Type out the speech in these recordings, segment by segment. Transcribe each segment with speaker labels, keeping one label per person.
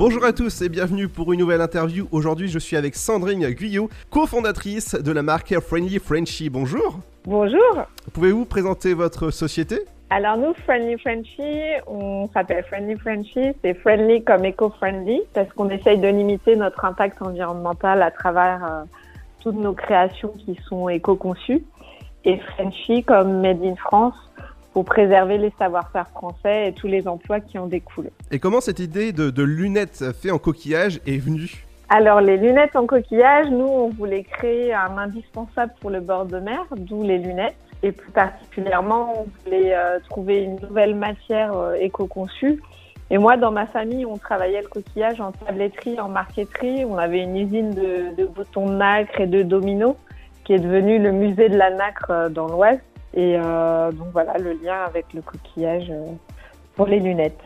Speaker 1: Bonjour à tous et bienvenue pour une nouvelle interview. Aujourd'hui, je suis avec Sandrine Guyot, cofondatrice de la marque Friendly Frenchy. Bonjour.
Speaker 2: Bonjour.
Speaker 1: Pouvez-vous présenter votre société?
Speaker 2: Alors nous, Friendly Frenchy, on s'appelle Friendly Frenchy. C'est friendly comme eco-friendly parce qu'on essaye de limiter notre impact environnemental à travers euh, toutes nos créations qui sont éco-conçues. Et Frenchy comme Made in France pour préserver les savoir-faire français et tous les emplois qui en découlent.
Speaker 1: Et comment cette idée de, de lunettes faites en coquillage est venue?
Speaker 2: Alors les lunettes en coquillage, nous on voulait créer un indispensable pour le bord de mer, d'où les lunettes. Et plus particulièrement, on voulait euh, trouver une nouvelle matière euh, éco-conçue. Et moi, dans ma famille, on travaillait le coquillage en tabletterie, en marqueterie. On avait une usine de, de boutons de nacre et de dominos qui est devenue le musée de la nacre euh, dans l'Oise. Et euh, donc voilà le lien avec le coquillage euh, pour les lunettes.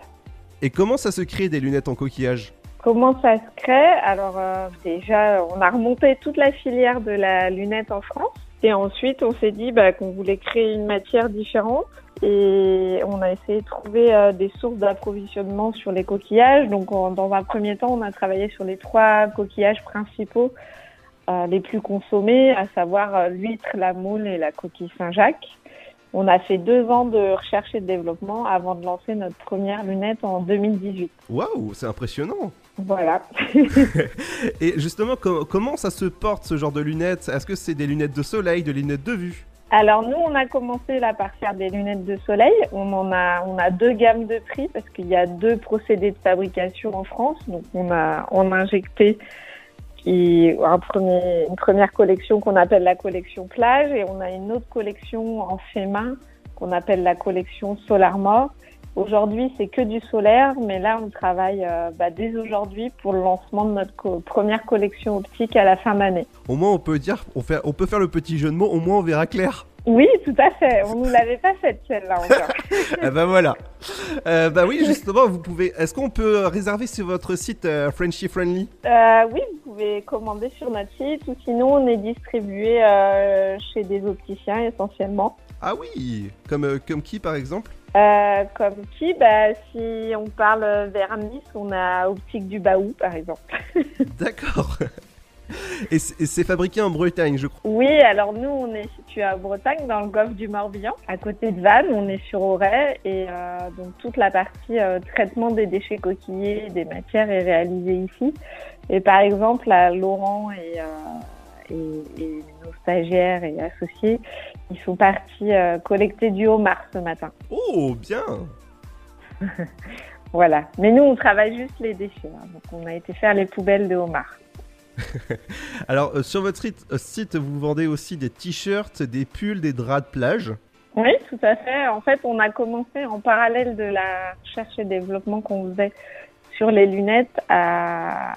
Speaker 1: Et comment ça se crée des lunettes en coquillage?
Speaker 2: Comment ça se crée? Alors euh, déjà, on a remonté toute la filière de la lunette en France. Et ensuite, on s'est dit bah, qu'on voulait créer une matière différente. Et on a essayé de trouver euh, des sources d'approvisionnement sur les coquillages. Donc dans un premier temps, on a travaillé sur les trois coquillages principaux euh, les plus consommés, à savoir euh, l'huître, la moule et la coquille Saint-Jacques. On a fait deux ans de recherche et de développement avant de lancer notre première lunette en 2018.
Speaker 1: Waouh, c'est impressionnant
Speaker 2: Voilà.
Speaker 1: Et justement, co- comment ça se porte ce genre de lunettes? Est-ce que c'est des lunettes de soleil, des lunettes de vue?
Speaker 2: Alors nous, on a commencé là par faire des lunettes de soleil. On en a, on a deux gammes de prix parce qu'il y a deux procédés de fabrication en France. Donc on a, on a injecté qui, un premier, une première collection qu'on appelle la collection plage et on a une autre collection en fait main qu'on appelle la collection Solar Mort. Aujourd'hui, c'est que du solaire, mais là, on travaille euh, bah, dès aujourd'hui pour le lancement de notre première collection optique à la fin d'année.
Speaker 1: Au moins, on peut dire, on, fait, on peut faire le petit jeu de mots, au moins on verra clair.
Speaker 2: Oui, tout à fait. On nous l'avait pas faite celle-là encore.
Speaker 1: ah bah voilà. Euh, bah oui, justement, vous pouvez. Est-ce qu'on peut réserver sur votre site euh, Frenchy Friendly?
Speaker 2: Euh, oui, vous pouvez commander sur notre site ou sinon on est distribué euh, chez des opticiens essentiellement.
Speaker 1: Ah oui, comme euh, comme qui par exemple?
Speaker 2: Euh, comme qui? Bah, Si on parle vers Nice, on a Optique du Baou par exemple.
Speaker 1: D'accord. Et c'est fabriqué en Bretagne, je crois.
Speaker 2: Oui, alors nous on est situé à Bretagne dans le golfe du Morbihan, à côté de Vannes, on est sur Auray et euh, donc toute la partie euh, traitement des déchets coquillés, des matières est réalisée ici. Et par exemple, à Laurent et, euh, et, et nos stagiaires et associés, ils sont partis collecter du homard ce matin.
Speaker 1: Oh, bien.
Speaker 2: Voilà. Mais nous, on travaille juste les déchets. hein. Donc, on a été faire les poubelles de homard.
Speaker 1: Alors euh, sur votre site, euh, site, vous vendez aussi des t-shirts, des pulls, des draps de plage.
Speaker 2: Oui, tout à fait. En fait, on a commencé en parallèle de la recherche et développement qu'on faisait sur les lunettes à,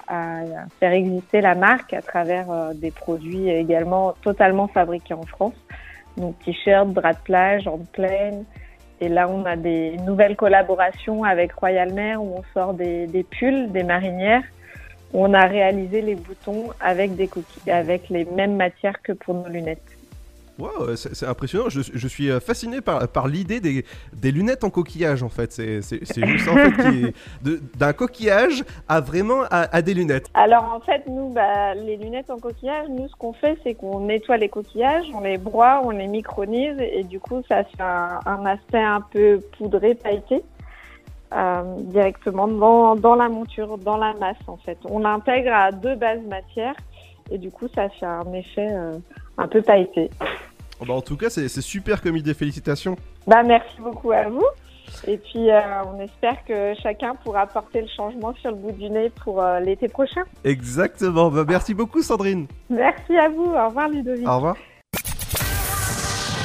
Speaker 2: faire exister la marque à travers euh, des produits également totalement fabriqués en France. Donc t-shirts, draps de plage, en plaine. Et là, on a des nouvelles collaborations avec Royal Mer où on sort des pulls, des marinières. On a réalisé les boutons avec des coquilles, avec les mêmes matières que pour nos lunettes.
Speaker 1: Wow, c'est impressionnant. Je, je suis euh, fasciné par, par l'idée des, des lunettes en coquillage en fait. C'est juste en fait d'un coquillage à vraiment à, à des lunettes.
Speaker 2: Alors en fait, nous, bah, les lunettes en coquillage, nous, ce qu'on fait, c'est qu'on nettoie les coquillages, on les broie, on les micronise, et du coup, ça fait un, un aspect un peu poudré, pailleté, directement dans, dans la monture, dans la masse, en fait. On l'intègre à deux bases matières, et du coup, ça fait un effet euh, un peu pailleté.
Speaker 1: Oh, bah, en tout cas, c'est c'est super comme idée. Félicitations.
Speaker 2: Bah, merci beaucoup à vous. Et puis, euh, on espère que chacun pourra porter le changement sur le bout du nez pour euh, l'été prochain.
Speaker 1: Exactement. Bah, merci beaucoup, Sandrine.
Speaker 2: Merci à vous. Au revoir, Ludovic.
Speaker 1: Au revoir.